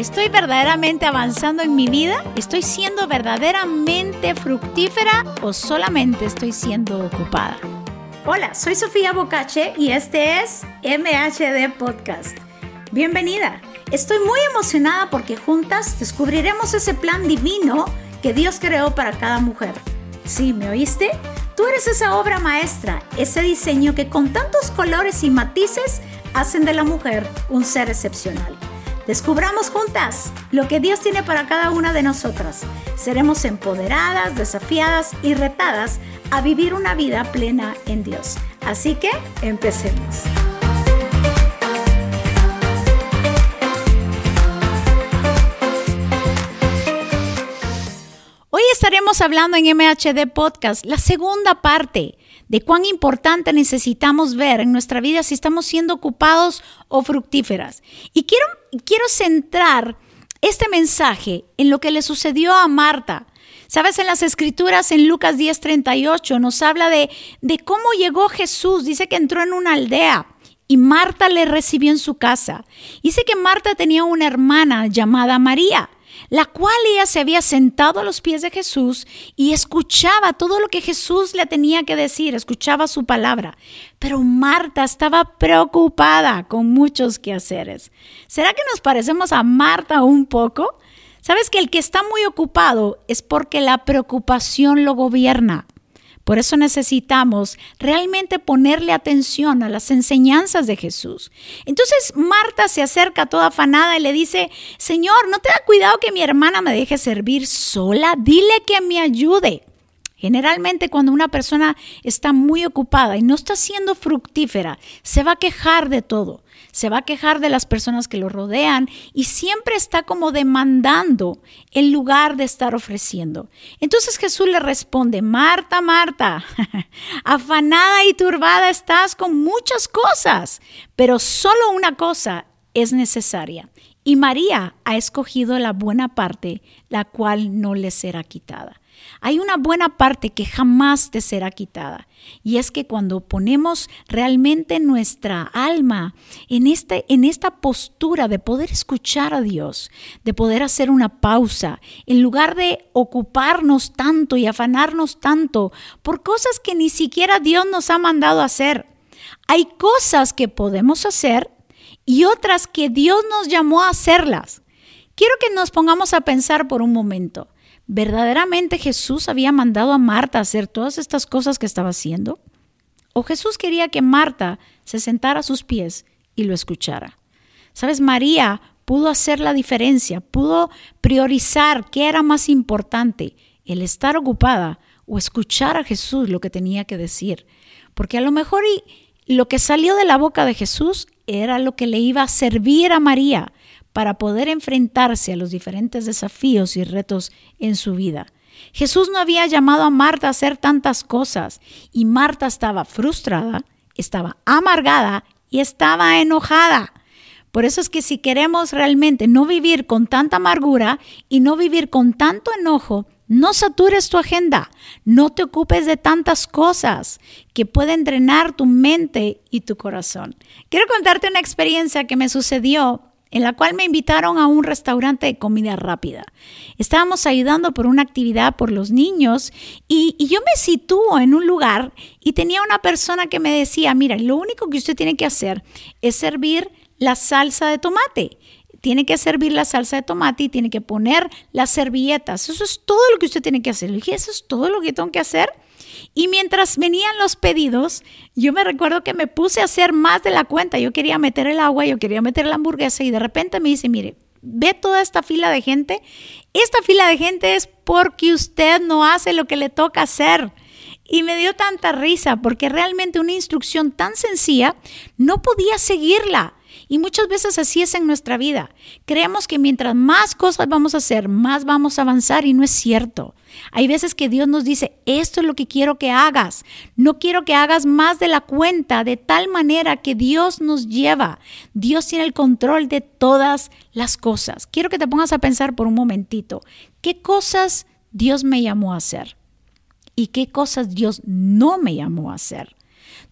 ¿Estoy verdaderamente avanzando en mi vida? ¿Estoy siendo verdaderamente fructífera o solamente estoy siendo ocupada? Hola, soy Sofía Bocache y este es MHD Podcast. Bienvenida. Estoy muy emocionada porque juntas descubriremos ese plan divino que Dios creó para cada mujer. ¿Sí, me oíste? Tú eres esa obra maestra, ese diseño que con tantos colores y matices hacen de la mujer un ser excepcional. Descubramos juntas lo que Dios tiene para cada una de nosotras. Seremos empoderadas, desafiadas y retadas a vivir una vida plena en Dios. Así que empecemos. Hoy estaremos hablando en MHD Podcast la segunda parte de cuán importante necesitamos ver en nuestra vida si estamos siendo ocupados o fructíferas. Y quiero, quiero centrar este mensaje en lo que le sucedió a Marta. Sabes, en las escrituras, en Lucas 10:38, nos habla de, de cómo llegó Jesús. Dice que entró en una aldea y Marta le recibió en su casa. Dice que Marta tenía una hermana llamada María la cual ella se había sentado a los pies de Jesús y escuchaba todo lo que Jesús le tenía que decir, escuchaba su palabra. Pero Marta estaba preocupada con muchos quehaceres. ¿Será que nos parecemos a Marta un poco? Sabes que el que está muy ocupado es porque la preocupación lo gobierna. Por eso necesitamos realmente ponerle atención a las enseñanzas de Jesús. Entonces Marta se acerca toda afanada y le dice, Señor, ¿no te da cuidado que mi hermana me deje servir sola? Dile que me ayude. Generalmente cuando una persona está muy ocupada y no está siendo fructífera, se va a quejar de todo se va a quejar de las personas que lo rodean y siempre está como demandando en lugar de estar ofreciendo. Entonces Jesús le responde, Marta, Marta, afanada y turbada estás con muchas cosas, pero solo una cosa es necesaria. Y María ha escogido la buena parte, la cual no le será quitada. Hay una buena parte que jamás te será quitada. Y es que cuando ponemos realmente nuestra alma en, este, en esta postura de poder escuchar a Dios, de poder hacer una pausa, en lugar de ocuparnos tanto y afanarnos tanto por cosas que ni siquiera Dios nos ha mandado hacer, hay cosas que podemos hacer y otras que Dios nos llamó a hacerlas. Quiero que nos pongamos a pensar por un momento. ¿Verdaderamente Jesús había mandado a Marta a hacer todas estas cosas que estaba haciendo? ¿O Jesús quería que Marta se sentara a sus pies y lo escuchara? Sabes, María pudo hacer la diferencia, pudo priorizar qué era más importante, el estar ocupada o escuchar a Jesús lo que tenía que decir. Porque a lo mejor lo que salió de la boca de Jesús era lo que le iba a servir a María para poder enfrentarse a los diferentes desafíos y retos en su vida. Jesús no había llamado a Marta a hacer tantas cosas y Marta estaba frustrada, estaba amargada y estaba enojada. Por eso es que si queremos realmente no vivir con tanta amargura y no vivir con tanto enojo, no satures tu agenda, no te ocupes de tantas cosas que pueden drenar tu mente y tu corazón. Quiero contarte una experiencia que me sucedió en la cual me invitaron a un restaurante de comida rápida. Estábamos ayudando por una actividad por los niños y, yo me sitúo en un lugar y tenía una persona que me decía, mira, lo único que usted tiene que hacer es servir la salsa de tomate. Tiene que servir la salsa de tomate y tiene que poner las servilletas. Eso es todo lo que usted tiene que hacer. Le dije, eso es todo lo que tengo que hacer. Y mientras venían los pedidos, yo me recuerdo que me puse a hacer más de la cuenta. Yo quería meter el agua, yo quería meter la hamburguesa y de repente me dice, mire, ve toda esta fila de gente. Esta fila de gente es porque usted no hace lo que le toca hacer. Y me dio tanta risa porque realmente una instrucción tan sencilla no podía seguirla. Y muchas veces así es en nuestra vida. Creemos que mientras más cosas vamos a hacer, más vamos a avanzar y no es cierto. Hay veces que Dios nos dice, esto es lo que quiero que hagas. No quiero que hagas más de la cuenta, de tal manera que Dios nos lleva. Dios tiene el control de todas las cosas. Quiero que te pongas a pensar por un momentito, ¿qué cosas Dios me llamó a hacer? ¿Y qué cosas Dios no me llamó a hacer?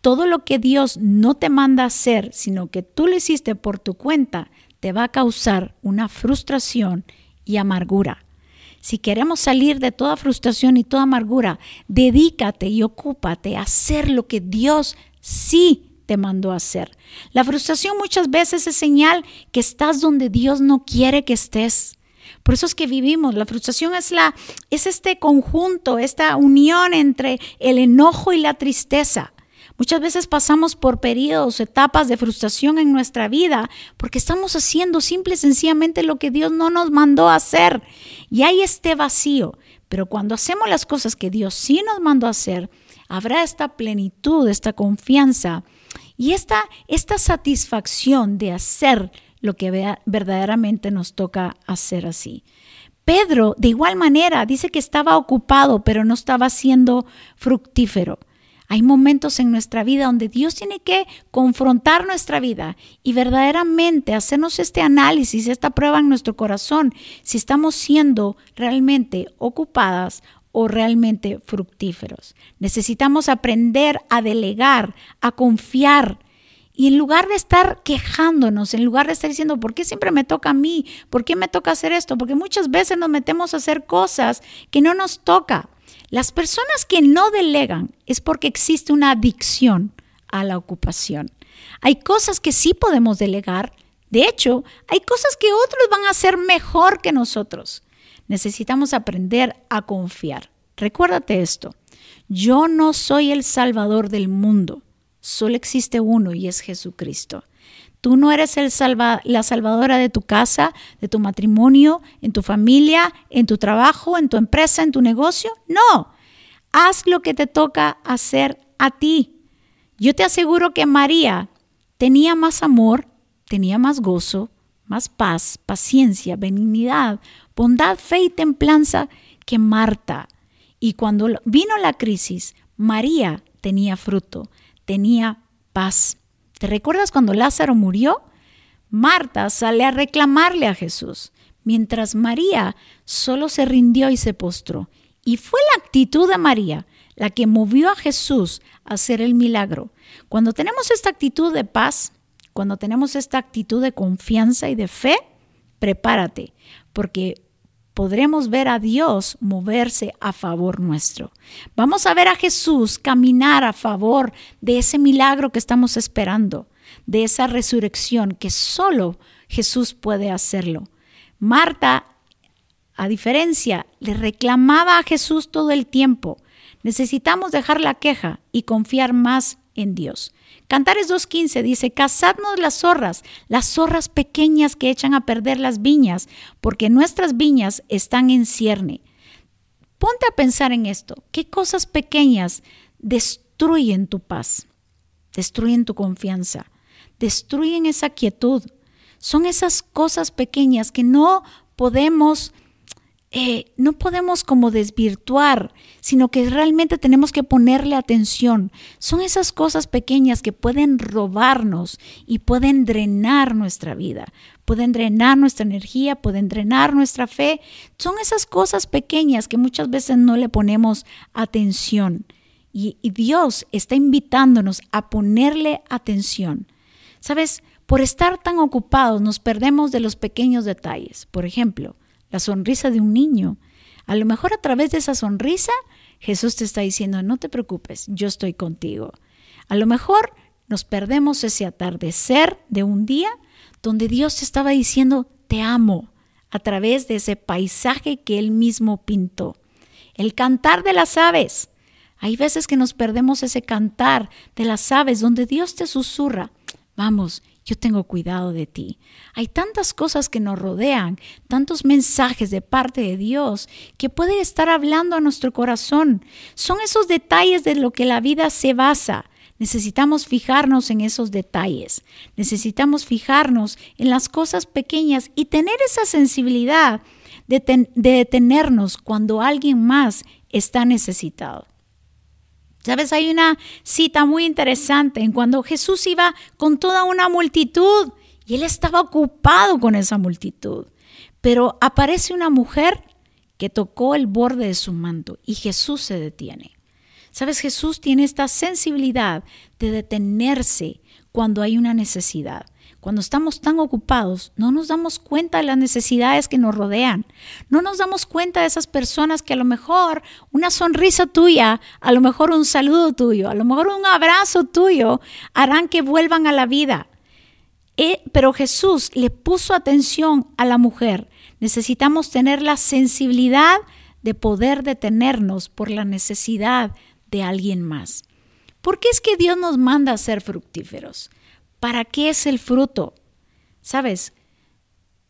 Todo lo que Dios no te manda hacer, sino que tú lo hiciste por tu cuenta, te va a causar una frustración y amargura. Si queremos salir de toda frustración y toda amargura, dedícate y ocúpate a hacer lo que Dios sí te mandó a hacer. La frustración muchas veces es señal que estás donde Dios no quiere que estés. Por eso es que vivimos. La frustración es la es este conjunto, esta unión entre el enojo y la tristeza. Muchas veces pasamos por periodos, etapas de frustración en nuestra vida porque estamos haciendo simple y sencillamente lo que Dios no nos mandó a hacer. Y hay este vacío. Pero cuando hacemos las cosas que Dios sí nos mandó a hacer, habrá esta plenitud, esta confianza y esta, esta satisfacción de hacer lo que verdaderamente nos toca hacer así. Pedro, de igual manera, dice que estaba ocupado, pero no estaba siendo fructífero. Hay momentos en nuestra vida donde Dios tiene que confrontar nuestra vida y verdaderamente hacernos este análisis, esta prueba en nuestro corazón, si estamos siendo realmente ocupadas o realmente fructíferos. Necesitamos aprender a delegar, a confiar. Y en lugar de estar quejándonos, en lugar de estar diciendo, ¿por qué siempre me toca a mí? ¿Por qué me toca hacer esto? Porque muchas veces nos metemos a hacer cosas que no nos toca. Las personas que no delegan es porque existe una adicción a la ocupación. Hay cosas que sí podemos delegar. De hecho, hay cosas que otros van a hacer mejor que nosotros. Necesitamos aprender a confiar. Recuérdate esto. Yo no soy el salvador del mundo. Solo existe uno y es Jesucristo. Tú no eres la salvadora de tu casa, de tu matrimonio, en tu familia, en tu trabajo, en tu empresa, en tu negocio. No. Haz lo que te toca hacer a ti. Yo te aseguro que María tenía más amor, tenía más gozo, más paz, paciencia, benignidad, bondad, fe y templanza que Marta. Y cuando vino la crisis, María tenía fruto, tenía paz. ¿Te recuerdas cuando Lázaro murió? Marta sale a reclamarle a Jesús, mientras María solo se rindió y se postró. Y fue la actitud de María la que movió a Jesús a hacer el milagro. Cuando tenemos esta actitud de paz, cuando tenemos esta actitud de confianza y de fe, prepárate, porque podremos ver a Dios moverse a favor nuestro. Vamos a ver a Jesús caminar a favor de ese milagro que estamos esperando, de esa resurrección que solo Jesús puede hacerlo. Marta, a diferencia, le reclamaba a Jesús todo el tiempo. Necesitamos dejar la queja y confiar más en Dios. Cantares 2.15 dice, cazadnos las zorras, las zorras pequeñas que echan a perder las viñas, porque nuestras viñas están en cierne. Ponte a pensar en esto. ¿Qué cosas pequeñas destruyen tu paz? Destruyen tu confianza. Destruyen esa quietud. Son esas cosas pequeñas que no podemos eh, no podemos como desvirtuar, sino que realmente tenemos que ponerle atención. Son esas cosas pequeñas que pueden robarnos y pueden drenar nuestra vida, pueden drenar nuestra energía, pueden drenar nuestra fe. Son esas cosas pequeñas que muchas veces no le ponemos atención. y Dios está invitándonos a ponerle atención. ¿Sabes? Por estar tan ocupados nos perdemos de los pequeños detalles. Por ejemplo, la sonrisa de un niño. A lo mejor a través de esa sonrisa Jesús te está diciendo, no te preocupes, yo estoy contigo. A lo mejor nos perdemos ese atardecer de un día donde Dios te estaba diciendo, te amo, a través de ese paisaje que Él mismo pintó. El cantar de las aves. Hay veces que nos perdemos ese cantar de las aves donde Dios te susurra, vamos, yo tengo cuidado de ti. Hay tantas cosas que nos rodean, tantos mensajes de parte de Dios que puede estar hablando a nuestro corazón. Son esos detalles de lo que la vida se basa. Necesitamos fijarnos en esos detalles. Necesitamos fijarnos en las cosas pequeñas y tener esa sensibilidad de, de detenernos cuando alguien más está necesitado. Sabes, hay una cita muy interesante en cuando Jesús iba con toda una multitud y él estaba ocupado con esa multitud. Pero aparece una mujer que tocó el borde de su manto y Jesús se detiene. Sabes, Jesús tiene esta sensibilidad de detenerse cuando hay una necesidad, cuando estamos tan ocupados, no nos damos cuenta de las necesidades que nos rodean. No nos damos cuenta de esas personas que a lo mejor una sonrisa tuya, a lo mejor un saludo tuyo, a lo mejor un abrazo tuyo harán que vuelvan a la vida. Eh, pero Jesús le puso atención a la mujer. Necesitamos tener la sensibilidad de poder detenernos por la necesidad de alguien más. ¿Por qué es que Dios nos manda a ser fructíferos? ¿Para qué es el fruto? Sabes,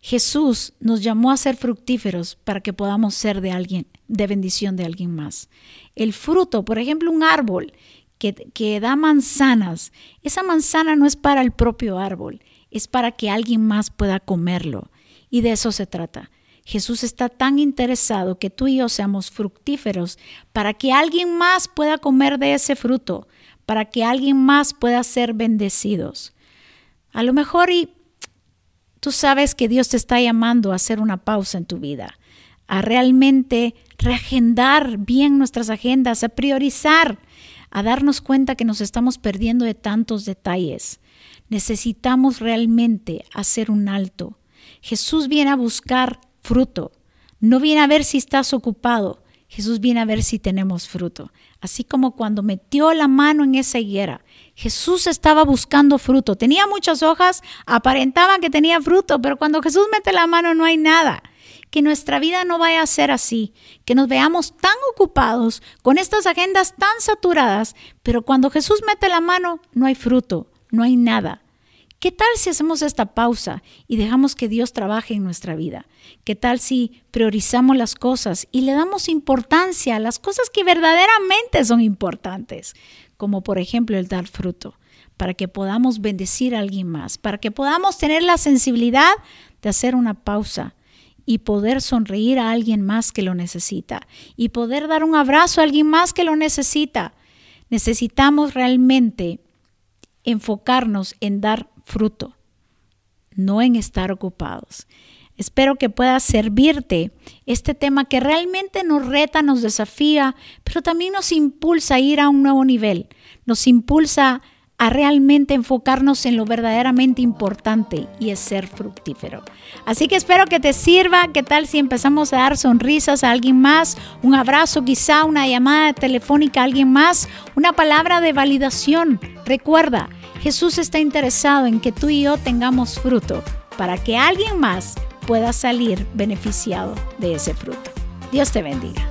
Jesús nos llamó a ser fructíferos para que podamos ser de alguien, de bendición de alguien más. El fruto, por ejemplo, un árbol que, que da manzanas, esa manzana no es para el propio árbol, es para que alguien más pueda comerlo. Y de eso se trata. Jesús está tan interesado que tú y yo seamos fructíferos para que alguien más pueda comer de ese fruto, para que alguien más pueda ser bendecidos. A lo mejor y tú sabes que Dios te está llamando a hacer una pausa en tu vida, a realmente reagendar bien nuestras agendas, a priorizar, a darnos cuenta que nos estamos perdiendo de tantos detalles. Necesitamos realmente hacer un alto. Jesús viene a buscar fruto, no viene a ver si estás ocupado, Jesús viene a ver si tenemos fruto. Así como cuando metió la mano en esa higuera, Jesús estaba buscando fruto. Tenía muchas hojas, aparentaba que tenía fruto, pero cuando Jesús mete la mano no hay nada. Que nuestra vida no vaya a ser así, que nos veamos tan ocupados con estas agendas tan saturadas, pero cuando Jesús mete la mano no hay fruto, no hay nada. ¿Qué tal si hacemos esta pausa y dejamos que Dios trabaje en nuestra vida? ¿Qué tal si priorizamos las cosas y le damos importancia a las cosas que verdaderamente son importantes? Como por ejemplo el dar fruto, para que podamos bendecir a alguien más, para que podamos tener la sensibilidad de hacer una pausa y poder sonreír a alguien más que lo necesita y poder dar un abrazo a alguien más que lo necesita. Necesitamos realmente enfocarnos en dar fruto, no en estar ocupados. Espero que pueda servirte este tema que realmente nos reta, nos desafía, pero también nos impulsa a ir a un nuevo nivel, nos impulsa a realmente enfocarnos en lo verdaderamente importante y es ser fructífero. Así que espero que te sirva. ¿Qué tal si empezamos a dar sonrisas a alguien más? Un abrazo quizá, una llamada telefónica a alguien más, una palabra de validación. Recuerda, Jesús está interesado en que tú y yo tengamos fruto para que alguien más pueda salir beneficiado de ese fruto. Dios te bendiga.